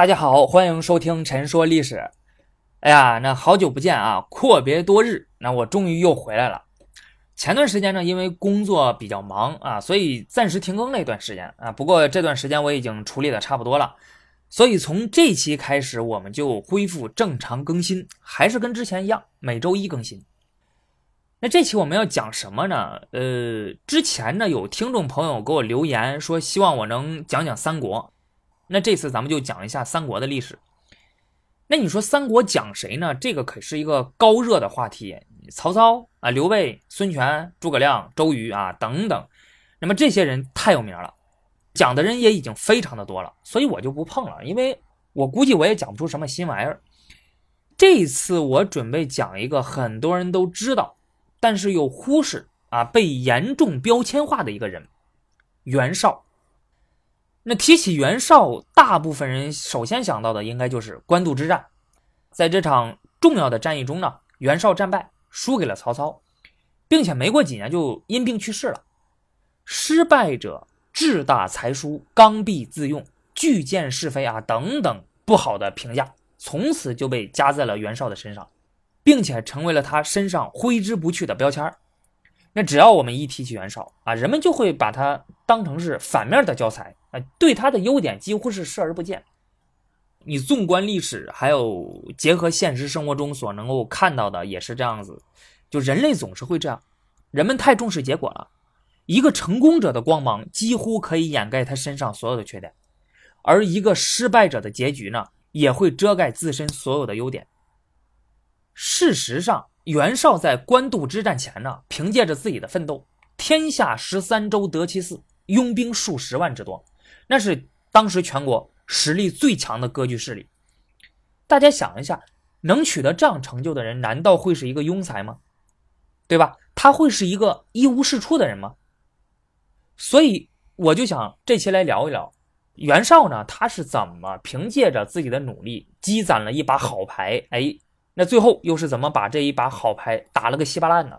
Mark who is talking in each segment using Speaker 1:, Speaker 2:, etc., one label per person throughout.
Speaker 1: 大家好，欢迎收听《陈说历史》。哎呀，那好久不见啊，阔别多日，那我终于又回来了。前段时间呢，因为工作比较忙啊，所以暂时停更了一段时间啊。不过这段时间我已经处理的差不多了，所以从这期开始我们就恢复正常更新，还是跟之前一样，每周一更新。那这期我们要讲什么呢？呃，之前呢有听众朋友给我留言说，希望我能讲讲三国。那这次咱们就讲一下三国的历史。那你说三国讲谁呢？这个可是一个高热的话题。曹操啊，刘备、孙权、诸葛亮、周瑜啊等等，那么这些人太有名了，讲的人也已经非常的多了，所以我就不碰了，因为我估计我也讲不出什么新玩意儿。这一次我准备讲一个很多人都知道，但是又忽视啊，被严重标签化的一个人——袁绍。那提起袁绍，大部分人首先想到的应该就是官渡之战。在这场重要的战役中呢，袁绍战败，输给了曹操，并且没过几年就因病去世了。失败者志大才疏、刚愎自用、拒见是非啊等等不好的评价，从此就被加在了袁绍的身上，并且成为了他身上挥之不去的标签那只要我们一提起袁绍啊，人们就会把他当成是反面的教材啊，对他的优点几乎是视而不见。你纵观历史，还有结合现实生活中所能够看到的，也是这样子。就人类总是会这样，人们太重视结果了。一个成功者的光芒几乎可以掩盖他身上所有的缺点，而一个失败者的结局呢，也会遮盖自身所有的优点。事实上。袁绍在官渡之战前呢，凭借着自己的奋斗，天下十三州得其四，拥兵数十万之多，那是当时全国实力最强的割据势力。大家想一下，能取得这样成就的人，难道会是一个庸才吗？对吧？他会是一个一无是处的人吗？所以我就想这期来聊一聊袁绍呢，他是怎么凭借着自己的努力积攒了一把好牌？哎。那最后又是怎么把这一把好牌打了个稀巴烂呢？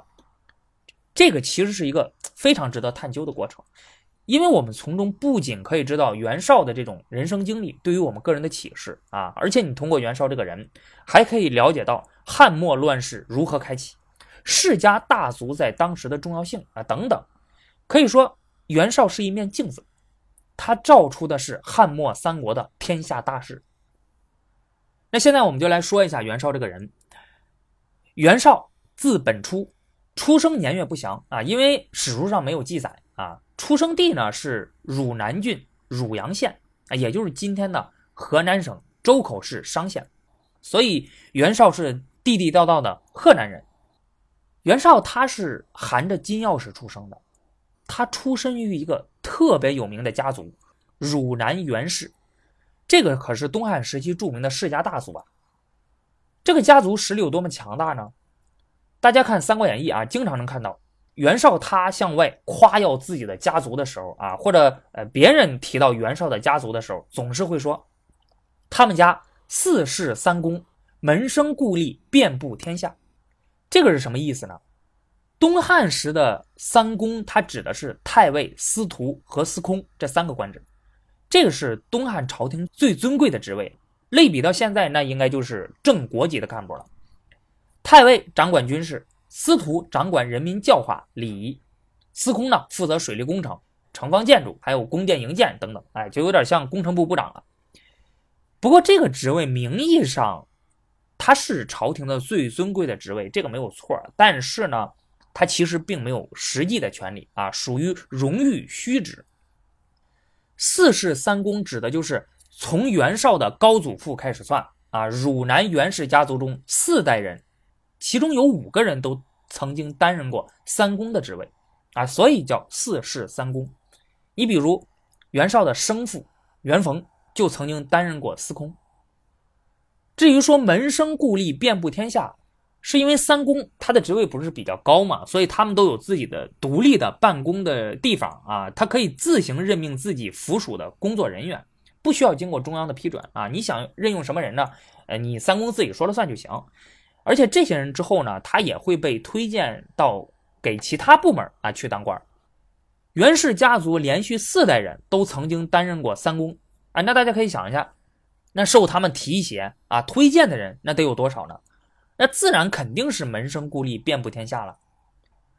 Speaker 1: 这个其实是一个非常值得探究的过程，因为我们从中不仅可以知道袁绍的这种人生经历对于我们个人的启示啊，而且你通过袁绍这个人，还可以了解到汉末乱世如何开启，世家大族在当时的重要性啊等等。可以说，袁绍是一面镜子，他照出的是汉末三国的天下大势。那现在我们就来说一下袁绍这个人。袁绍字本初，出生年月不详啊，因为史书上没有记载啊。出生地呢是汝南郡汝阳县啊，也就是今天的河南省周口市商县，所以袁绍是地地道道的河南人。袁绍他是含着金钥匙出生的，他出身于一个特别有名的家族——汝南袁氏。这个可是东汉时期著名的世家大族啊！这个家族实力有多么强大呢？大家看《三国演义》啊，经常能看到袁绍他向外夸耀自己的家族的时候啊，或者呃别人提到袁绍的家族的时候，总是会说他们家四世三公，门生故吏遍布天下。这个是什么意思呢？东汉时的三公，它指的是太尉、司徒和司空这三个官职。这个是东汉朝廷最尊贵的职位，类比到现在，那应该就是正国级的干部了。太尉掌管军事，司徒掌管人民教化礼仪，司空呢负责水利工程、城防建筑，还有宫殿营建等等。哎，就有点像工程部部长了。不过这个职位名义上，它是朝廷的最尊贵的职位，这个没有错。但是呢，它其实并没有实际的权利啊，属于荣誉虚职。四世三公指的就是从袁绍的高祖父开始算啊，汝南袁氏家族中四代人，其中有五个人都曾经担任过三公的职位啊，所以叫四世三公。你比如袁绍的生父袁逢就曾经担任过司空。至于说门生故吏遍布天下。是因为三公他的职位不是比较高嘛，所以他们都有自己的独立的办公的地方啊，他可以自行任命自己附属的工作人员，不需要经过中央的批准啊。你想任用什么人呢？呃，你三公自己说了算就行。而且这些人之后呢，他也会被推荐到给其他部门啊去当官。袁氏家族连续四代人都曾经担任过三公啊，那大家可以想一下，那受他们提携啊推荐的人，那得有多少呢？那自然肯定是门生故吏遍布天下了。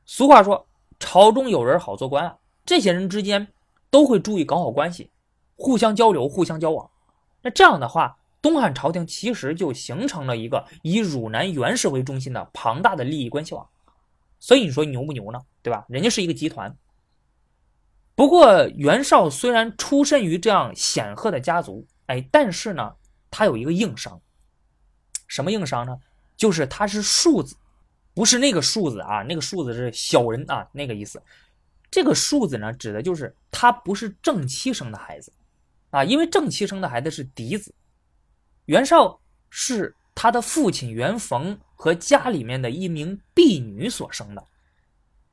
Speaker 1: 俗话说，朝中有人好做官啊，这些人之间都会注意搞好关系，互相交流，互相交往。那这样的话，东汉朝廷其实就形成了一个以汝南袁氏为中心的庞大的利益关系网。所以你说牛不牛呢？对吧？人家是一个集团。不过袁绍虽然出身于这样显赫的家族，哎，但是呢，他有一个硬伤。什么硬伤呢？就是他是庶子，不是那个庶子啊，那个庶子是小人啊，那个意思。这个庶子呢，指的就是他不是正妻生的孩子啊，因为正妻生的孩子是嫡子。袁绍是他的父亲袁逢和家里面的一名婢女所生的。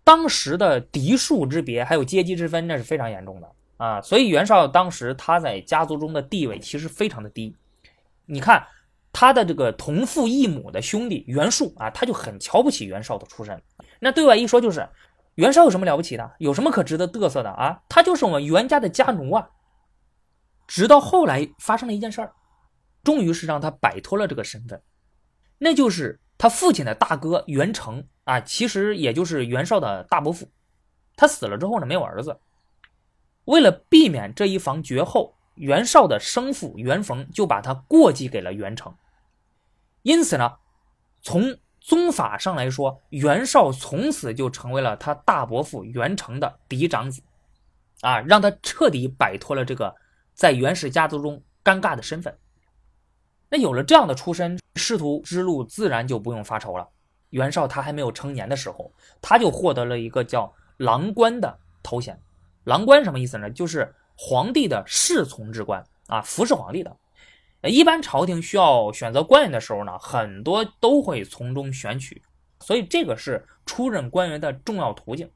Speaker 1: 当时的嫡庶之别，还有阶级之分，那是非常严重的啊！所以袁绍当时他在家族中的地位其实非常的低。你看他的这个同父异母的兄弟袁术啊，他就很瞧不起袁绍的出身。那对外一说就是袁绍有什么了不起的？有什么可值得嘚瑟的啊？他就是我们袁家的家奴啊！直到后来发生了一件事儿，终于是让他摆脱了这个身份，那就是他父亲的大哥袁成。啊，其实也就是袁绍的大伯父，他死了之后呢，没有儿子。为了避免这一房绝后，袁绍的生父袁逢就把他过继给了袁成。因此呢，从宗法上来说，袁绍从此就成为了他大伯父袁成的嫡长子，啊，让他彻底摆脱了这个在袁氏家族中尴尬的身份。那有了这样的出身，仕途之路自然就不用发愁了。袁绍他还没有成年的时候，他就获得了一个叫郎官的头衔。郎官什么意思呢？就是皇帝的侍从之官啊，服侍皇帝的。一般朝廷需要选择官员的时候呢，很多都会从中选取，所以这个是出任官员的重要途径。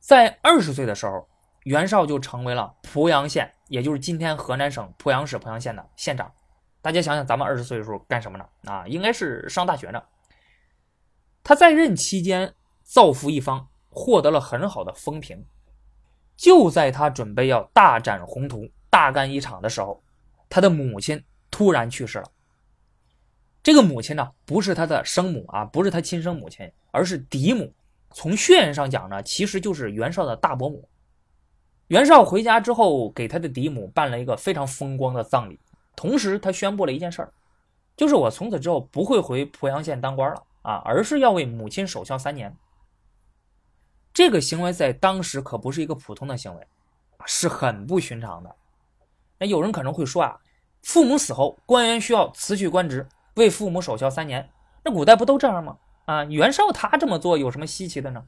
Speaker 1: 在二十岁的时候，袁绍就成为了濮阳县，也就是今天河南省濮阳市濮阳县的县长。大家想想，咱们二十岁的时候干什么呢？啊，应该是上大学呢。他在任期间造福一方，获得了很好的风评。就在他准备要大展宏图、大干一场的时候，他的母亲突然去世了。这个母亲呢，不是他的生母啊，不是他亲生母亲，而是嫡母。从血缘上讲呢，其实就是袁绍的大伯母。袁绍回家之后，给他的嫡母办了一个非常风光的葬礼，同时他宣布了一件事儿，就是我从此之后不会回濮阳县当官了。啊，而是要为母亲守孝三年。这个行为在当时可不是一个普通的行为，是很不寻常的。那有人可能会说啊，父母死后，官员需要辞去官职，为父母守孝三年。那古代不都这样吗？啊，袁绍他这么做有什么稀奇的呢？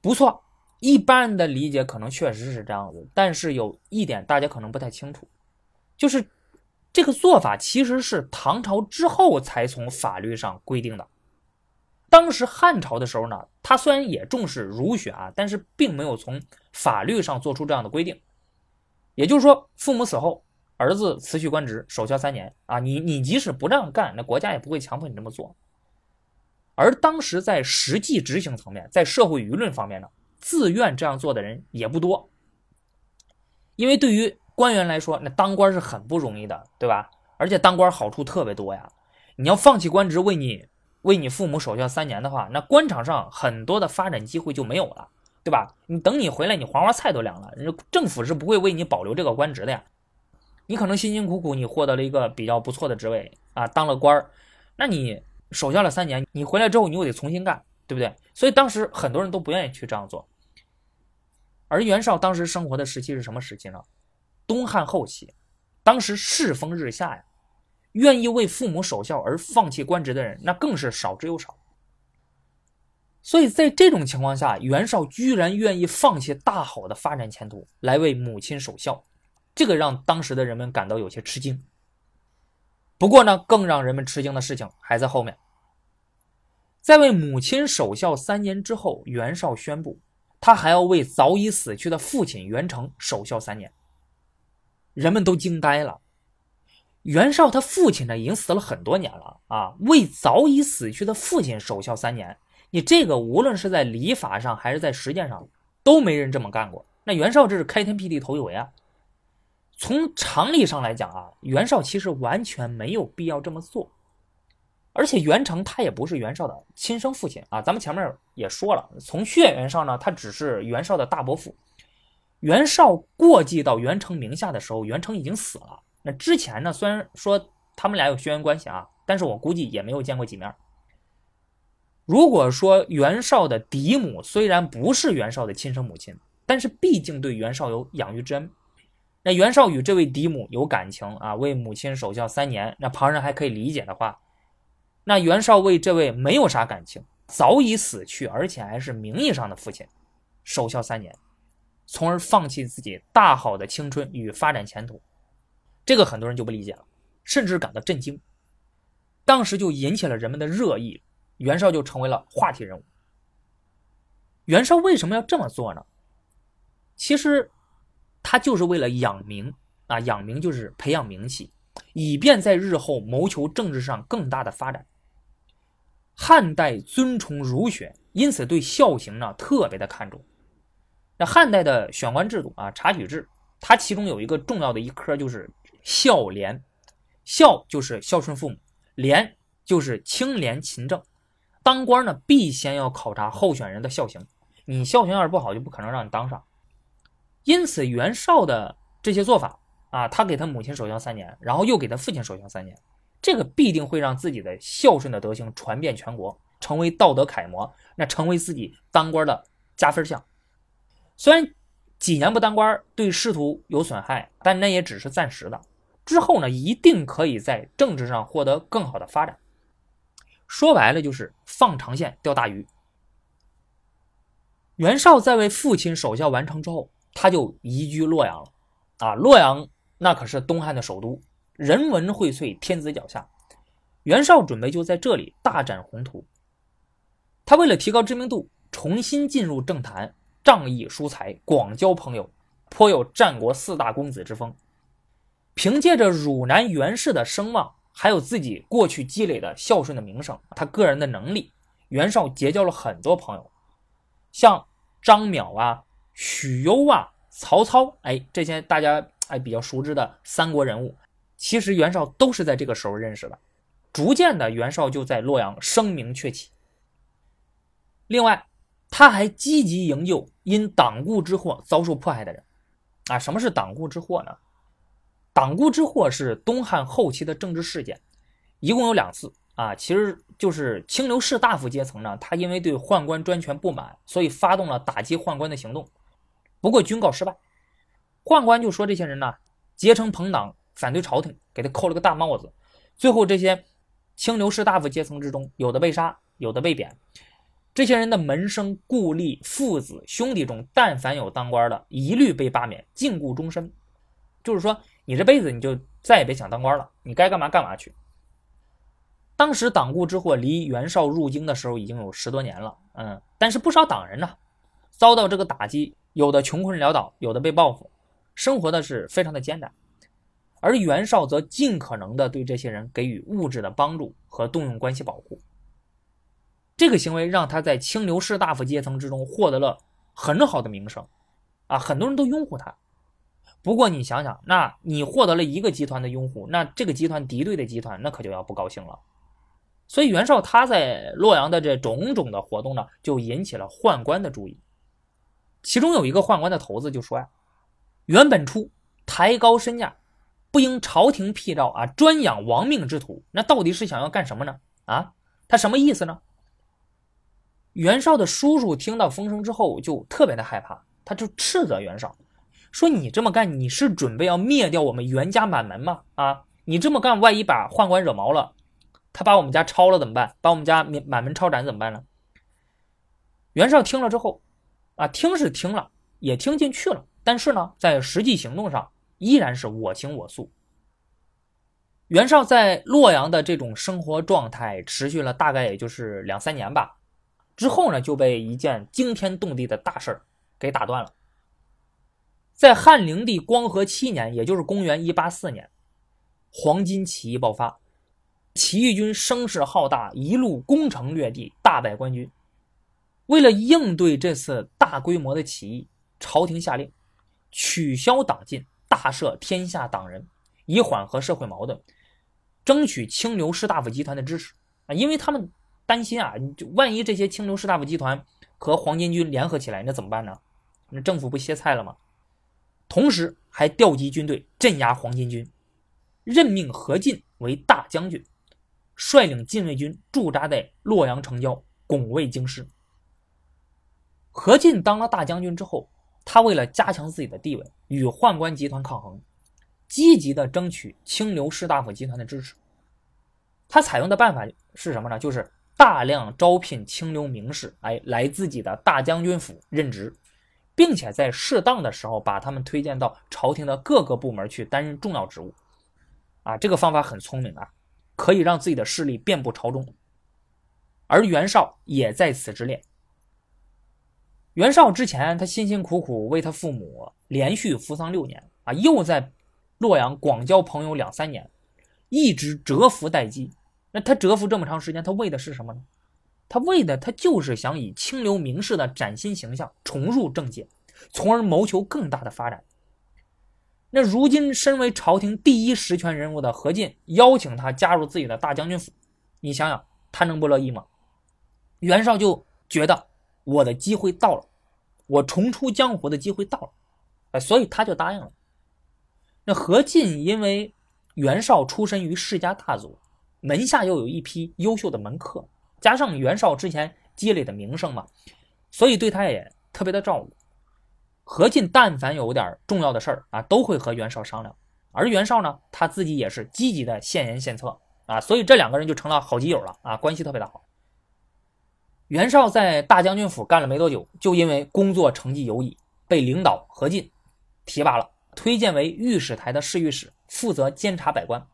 Speaker 1: 不错，一般人的理解可能确实是这样子，但是有一点大家可能不太清楚，就是这个做法其实是唐朝之后才从法律上规定的。当时汉朝的时候呢，他虽然也重视儒学啊，但是并没有从法律上做出这样的规定。也就是说，父母死后，儿子辞去官职，守孝三年啊。你你即使不这样干，那国家也不会强迫你这么做。而当时在实际执行层面，在社会舆论方面呢，自愿这样做的人也不多。因为对于官员来说，那当官是很不容易的，对吧？而且当官好处特别多呀，你要放弃官职，为你。为你父母守孝三年的话，那官场上很多的发展机会就没有了，对吧？你等你回来，你黄花菜都凉了。政府是不会为你保留这个官职的呀。你可能辛辛苦苦你获得了一个比较不错的职位啊，当了官儿，那你守孝了三年，你回来之后你又得重新干，对不对？所以当时很多人都不愿意去这样做。而袁绍当时生活的时期是什么时期呢？东汉后期，当时世风日下呀。愿意为父母守孝而放弃官职的人，那更是少之又少。所以在这种情况下，袁绍居然愿意放弃大好的发展前途来为母亲守孝，这个让当时的人们感到有些吃惊。不过呢，更让人们吃惊的事情还在后面。在为母亲守孝三年之后，袁绍宣布，他还要为早已死去的父亲袁成守孝三年。人们都惊呆了。袁绍他父亲呢，已经死了很多年了啊，为早已死去的父亲守孝三年，你这个无论是在礼法上还是在实践上，都没人这么干过。那袁绍这是开天辟地头一回啊！从常理上来讲啊，袁绍其实完全没有必要这么做。而且袁成他也不是袁绍的亲生父亲啊，咱们前面也说了，从血缘上呢，他只是袁绍的大伯父。袁绍过继到袁成名下的时候，袁成已经死了。那之前呢，虽然说他们俩有血缘关系啊，但是我估计也没有见过几面。如果说袁绍的嫡母虽然不是袁绍的亲生母亲，但是毕竟对袁绍有养育之恩，那袁绍与这位嫡母有感情啊，为母亲守孝三年，那旁人还可以理解的话。那袁绍为这位没有啥感情、早已死去，而且还是名义上的父亲，守孝三年，从而放弃自己大好的青春与发展前途，这个很多人就不理解了，甚至感到震惊。当时就引起了人们的热议，袁绍就成为了话题人物。袁绍为什么要这么做呢？其实，他就是为了养名啊，养名就是培养名气，以便在日后谋求政治上更大的发展。汉代尊崇儒学，因此对孝行呢特别的看重。那汉代的选官制度啊，察举制，它其中有一个重要的一科就是孝廉。孝就是孝顺父母，廉就是清廉勤政。当官呢，必先要考察候选人的孝行，你孝行要是不好，就不可能让你当上。因此，袁绍的这些做法啊，他给他母亲守孝三年，然后又给他父亲守孝三年。这个必定会让自己的孝顺的德行传遍全国，成为道德楷模，那成为自己当官的加分项。虽然几年不当官对仕途有损害，但那也只是暂时的。之后呢，一定可以在政治上获得更好的发展。说白了就是放长线钓大鱼。袁绍在为父亲守孝完成之后，他就移居洛阳了。啊，洛阳那可是东汉的首都。人文荟萃，天子脚下，袁绍准备就在这里大展宏图。他为了提高知名度，重新进入政坛，仗义疏财，广交朋友，颇有战国四大公子之风。凭借着汝南袁氏的声望，还有自己过去积累的孝顺的名声，他个人的能力，袁绍结交了很多朋友，像张邈啊、许攸啊、曹操，哎，这些大家哎比较熟知的三国人物。其实袁绍都是在这个时候认识的，逐渐的袁绍就在洛阳声名鹊起。另外，他还积极营救因党锢之祸遭受迫害的人。啊，什么是党锢之祸呢？党锢之祸是东汉后期的政治事件，一共有两次啊，其实就是清流士大夫阶层呢，他因为对宦官专权不满，所以发动了打击宦官的行动，不过均告失败，宦官就说这些人呢结成朋党。反对朝廷，给他扣了个大帽子。最后，这些清流士大夫阶层之中，有的被杀，有的被贬。这些人的门生、故吏、父子、兄弟中，但凡有当官的，一律被罢免，禁锢终身。就是说，你这辈子你就再也别想当官了，你该干嘛干嘛去。当时党锢之祸离袁绍入京的时候已经有十多年了，嗯，但是不少党人呢，遭到这个打击，有的穷困潦倒，有的被报复，生活的是非常的艰难。而袁绍则尽可能的对这些人给予物质的帮助和动用关系保护，这个行为让他在清流士大夫阶层之中获得了很好的名声，啊，很多人都拥护他。不过你想想，那你获得了一个集团的拥护，那这个集团敌对的集团那可就要不高兴了。所以袁绍他在洛阳的这种种的活动呢，就引起了宦官的注意。其中有一个宦官的头子就说呀：“袁本初抬高身价。”不应朝廷辟照啊，专养亡命之徒，那到底是想要干什么呢？啊，他什么意思呢？袁绍的叔叔听到风声之后就特别的害怕，他就斥责袁绍说：“你这么干，你是准备要灭掉我们袁家满门吗？啊，你这么干，万一把宦官惹毛了，他把我们家抄了怎么办？把我们家满满门抄斩怎么办呢？”袁绍听了之后，啊，听是听了，也听进去了，但是呢，在实际行动上。依然是我行我素。袁绍在洛阳的这种生活状态持续了大概也就是两三年吧，之后呢就被一件惊天动地的大事儿给打断了。在汉灵帝光和七年，也就是公元一八四年，黄巾起义爆发，起义军声势浩大，一路攻城略地，大败官军。为了应对这次大规模的起义，朝廷下令取消党禁。大赦天下党人，以缓和社会矛盾，争取清流士大夫集团的支持啊，因为他们担心啊，就万一这些清流士大夫集团和黄巾军联合起来，那怎么办呢？那政府不歇菜了吗？同时还调集军队镇压黄巾军，任命何进为大将军，率领禁卫军驻扎在洛阳城郊，拱卫京师。何进当了大将军之后，他为了加强自己的地位，与宦官集团抗衡，积极的争取清流士大夫集团的支持。他采用的办法是什么呢？就是大量招聘清流名士，哎，来自己的大将军府任职，并且在适当的时候把他们推荐到朝廷的各个部门去担任重要职务。啊，这个方法很聪明啊，可以让自己的势力遍布朝中。而袁绍也在此之列。袁绍之前，他辛辛苦苦为他父母连续服丧六年啊，又在洛阳广交朋友两三年，一直蛰伏待机。那他蛰伏这么长时间，他为的是什么呢？他为的他就是想以清流名士的崭新形象重入政界，从而谋求更大的发展。那如今身为朝廷第一实权人物的何进邀请他加入自己的大将军府，你想想他能不乐意吗？袁绍就觉得。我的机会到了，我重出江湖的机会到了，哎，所以他就答应了。那何进因为袁绍出身于世家大族，门下又有一批优秀的门客，加上袁绍之前积累的名声嘛，所以对他也特别的照顾。何进但凡有点重要的事儿啊，都会和袁绍商量，而袁绍呢，他自己也是积极的献言献策啊，所以这两个人就成了好基友了啊，关系特别的好。袁绍在大将军府干了没多久，就因为工作成绩优异，被领导何进提拔了，推荐为御史台的侍御史，负责监察百官。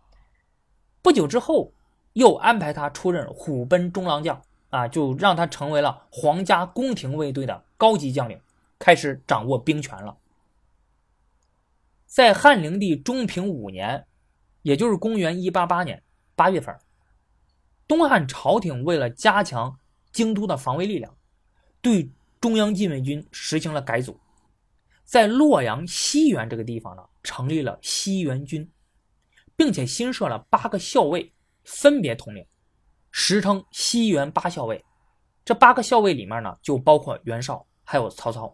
Speaker 1: 不久之后，又安排他出任虎贲中郎将，啊，就让他成为了皇家宫廷卫队的高级将领，开始掌握兵权了。在汉灵帝中平五年，也就是公元一八八年八月份，东汉朝廷为了加强京都的防卫力量，对中央禁卫军实行了改组，在洛阳西园这个地方呢，成立了西园军，并且新设了八个校尉，分别统领，时称西园八校尉。这八个校尉里面呢，就包括袁绍，还有曹操。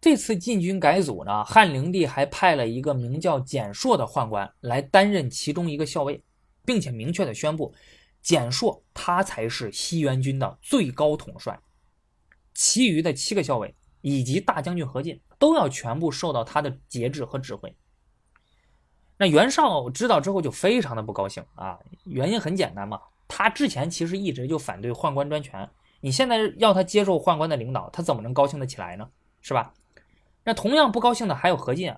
Speaker 1: 这次禁军改组呢，汉灵帝还派了一个名叫蹇硕的宦官来担任其中一个校尉，并且明确的宣布。蹇硕他才是西园军的最高统帅，其余的七个校尉以及大将军何进都要全部受到他的节制和指挥。那袁绍知道之后就非常的不高兴啊，原因很简单嘛，他之前其实一直就反对宦官专权，你现在要他接受宦官的领导，他怎么能高兴得起来呢？是吧？那同样不高兴的还有何进，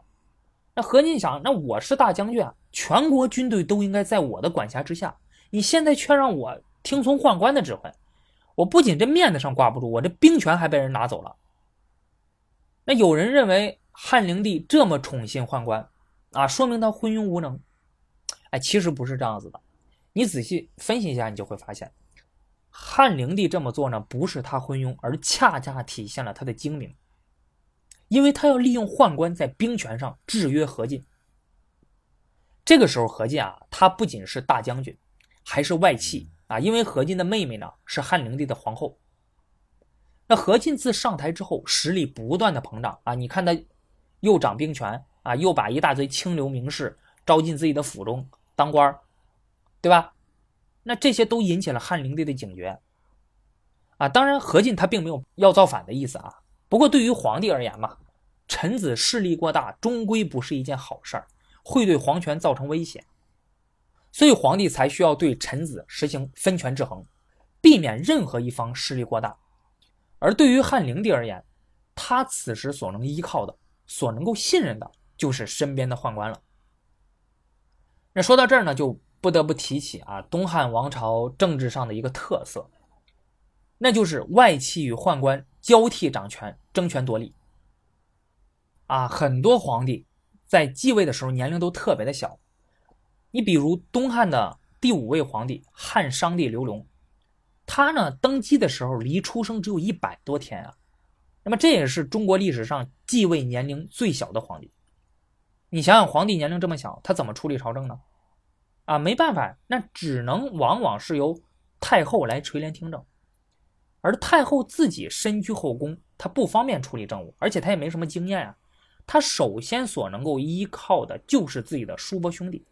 Speaker 1: 那何进想，那我是大将军啊，全国军队都应该在我的管辖之下。你现在却让我听从宦官的指挥，我不仅这面子上挂不住，我这兵权还被人拿走了。那有人认为汉灵帝这么宠信宦官，啊，说明他昏庸无能。哎，其实不是这样子的。你仔细分析一下，你就会发现，汉灵帝这么做呢，不是他昏庸，而恰恰体现了他的精明，因为他要利用宦官在兵权上制约何进。这个时候，何进啊，他不仅是大将军。还是外戚啊，因为何进的妹妹呢是汉灵帝的皇后。那何进自上台之后，实力不断的膨胀啊，你看他又掌兵权啊，又把一大堆清流名士招进自己的府中当官对吧？那这些都引起了汉灵帝的警觉啊。当然，何进他并没有要造反的意思啊。不过对于皇帝而言嘛，臣子势力过大，终归不是一件好事儿，会对皇权造成威胁。所以皇帝才需要对臣子实行分权制衡，避免任何一方势力过大。而对于汉灵帝而言，他此时所能依靠的、所能够信任的，就是身边的宦官了。那说到这儿呢，就不得不提起啊，东汉王朝政治上的一个特色，那就是外戚与宦官交替掌权、争权夺利。啊，很多皇帝在继位的时候年龄都特别的小。你比如东汉的第五位皇帝汉商帝刘隆，他呢登基的时候离出生只有一百多天啊，那么这也是中国历史上继位年龄最小的皇帝。你想想，皇帝年龄这么小，他怎么处理朝政呢？啊，没办法，那只能往往是由太后来垂帘听政。而太后自己身居后宫，她不方便处理政务，而且她也没什么经验啊。她首先所能够依靠的就是自己的叔伯兄弟，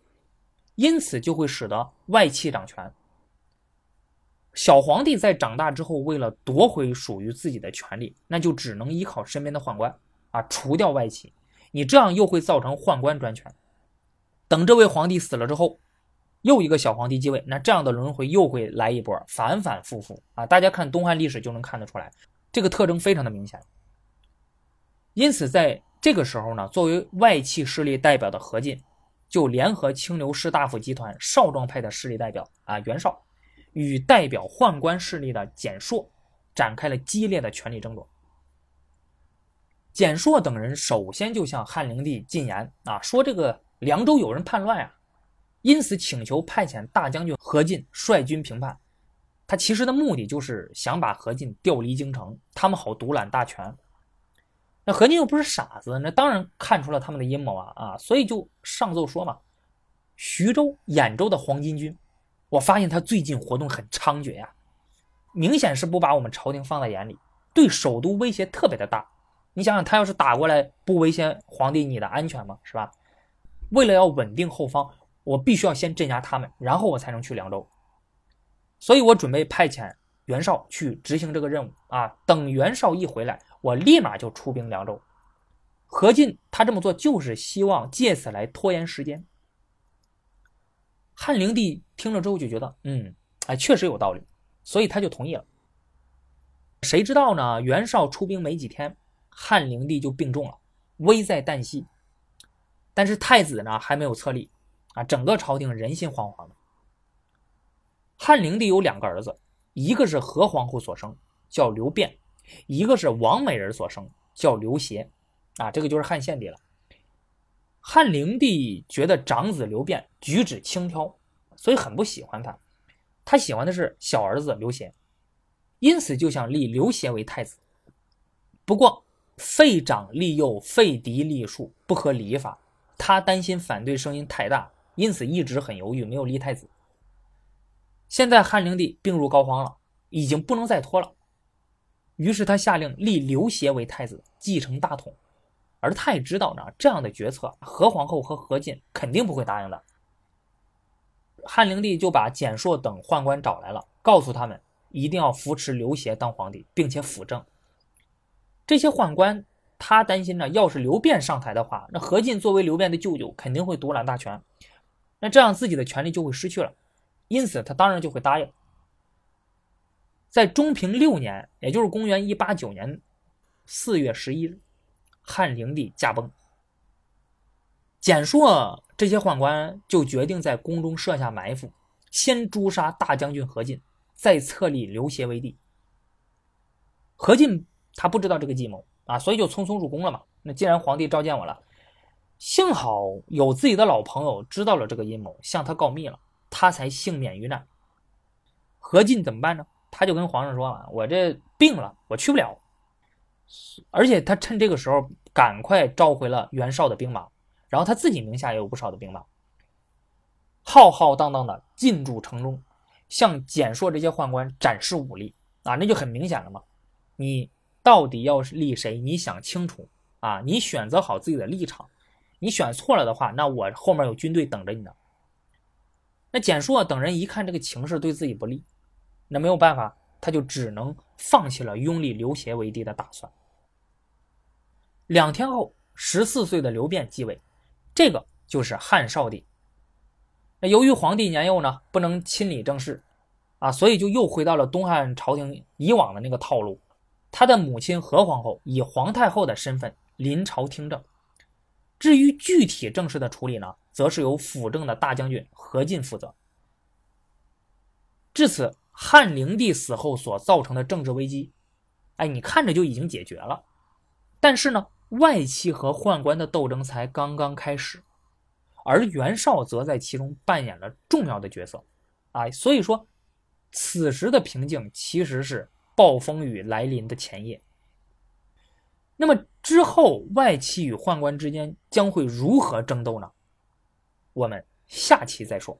Speaker 1: 因此就会使得外戚掌权。小皇帝在长大之后，为了夺回属于自己的权利，那就只能依靠身边的宦官啊，除掉外戚。你这样又会造成宦官专权。等这位皇帝死了之后，又一个小皇帝继位，那这样的轮回又会来一波，反反复复啊！大家看东汉历史就能看得出来，这个特征非常的明显。因此，在这个时候呢，作为外戚势力代表的何进，就联合清流士大夫集团少壮派的势力代表啊袁绍。与代表宦官势力的简硕展开了激烈的权力争夺。简硕等人首先就向汉灵帝进言啊，说这个凉州有人叛乱啊，因此请求派遣大将军何进率军平叛。他其实的目的就是想把何进调离京城，他们好独揽大权。那何进又不是傻子，那当然看出了他们的阴谋啊啊，所以就上奏说嘛，徐州、兖州的黄巾军。我发现他最近活动很猖獗呀，明显是不把我们朝廷放在眼里，对首都威胁特别的大。你想想，他要是打过来，不威胁皇帝你的安全吗？是吧？为了要稳定后方，我必须要先镇压他们，然后我才能去凉州。所以我准备派遣袁绍去执行这个任务啊。等袁绍一回来，我立马就出兵凉州。何进他这么做就是希望借此来拖延时间。汉灵帝听了之后就觉得，嗯，哎，确实有道理，所以他就同意了。谁知道呢？袁绍出兵没几天，汉灵帝就病重了，危在旦夕。但是太子呢还没有册立，啊，整个朝廷人心惶惶的。汉灵帝有两个儿子，一个是何皇后所生，叫刘辩；一个是王美人所生，叫刘协。啊，这个就是汉献帝了。汉灵帝觉得长子刘辩举止轻佻，所以很不喜欢他。他喜欢的是小儿子刘协，因此就想立刘协为太子。不过废长立幼，废嫡立庶不合礼法，他担心反对声音太大，因此一直很犹豫，没有立太子。现在汉灵帝病入膏肓了，已经不能再拖了，于是他下令立刘协为太子，继承大统。而他也知道呢，这样的决策，何皇后和何进肯定不会答应的。汉灵帝就把简硕等宦官找来了，告诉他们一定要扶持刘协当皇帝，并且辅政。这些宦官他担心呢，要是刘辩上台的话，那何进作为刘辩的舅舅，肯定会独揽大权，那这样自己的权力就会失去了。因此，他当然就会答应。在中平六年，也就是公元一八九年四月十一日。汉灵帝驾崩，简硕这些宦官就决定在宫中设下埋伏，先诛杀大将军何进，再册立刘协为帝。何进他不知道这个计谋啊，所以就匆匆入宫了嘛。那既然皇帝召见我了，幸好有自己的老朋友知道了这个阴谋，向他告密了，他才幸免于难。何进怎么办呢？他就跟皇上说啊：“我这病了，我去不了。”而且他趁这个时候赶快召回了袁绍的兵马，然后他自己名下也有不少的兵马，浩浩荡荡的进驻城中，向简硕这些宦官展示武力啊，那就很明显了嘛。你到底要立谁？你想清楚啊！你选择好自己的立场，你选错了的话，那我后面有军队等着你呢。那简硕等人一看这个情势对自己不利，那没有办法，他就只能放弃了拥立刘协为帝的打算。两天后，十四岁的刘辩继位，这个就是汉少帝。那由于皇帝年幼呢，不能亲理政事，啊，所以就又回到了东汉朝廷以往的那个套路。他的母亲何皇后以皇太后的身份临朝听政，至于具体政事的处理呢，则是由辅政的大将军何进负责。至此，汉灵帝死后所造成的政治危机，哎，你看着就已经解决了。但是呢？外戚和宦官的斗争才刚刚开始，而袁绍则在其中扮演了重要的角色，啊，所以说，此时的平静其实是暴风雨来临的前夜。那么之后外戚与宦官之间将会如何争斗呢？我们下期再说。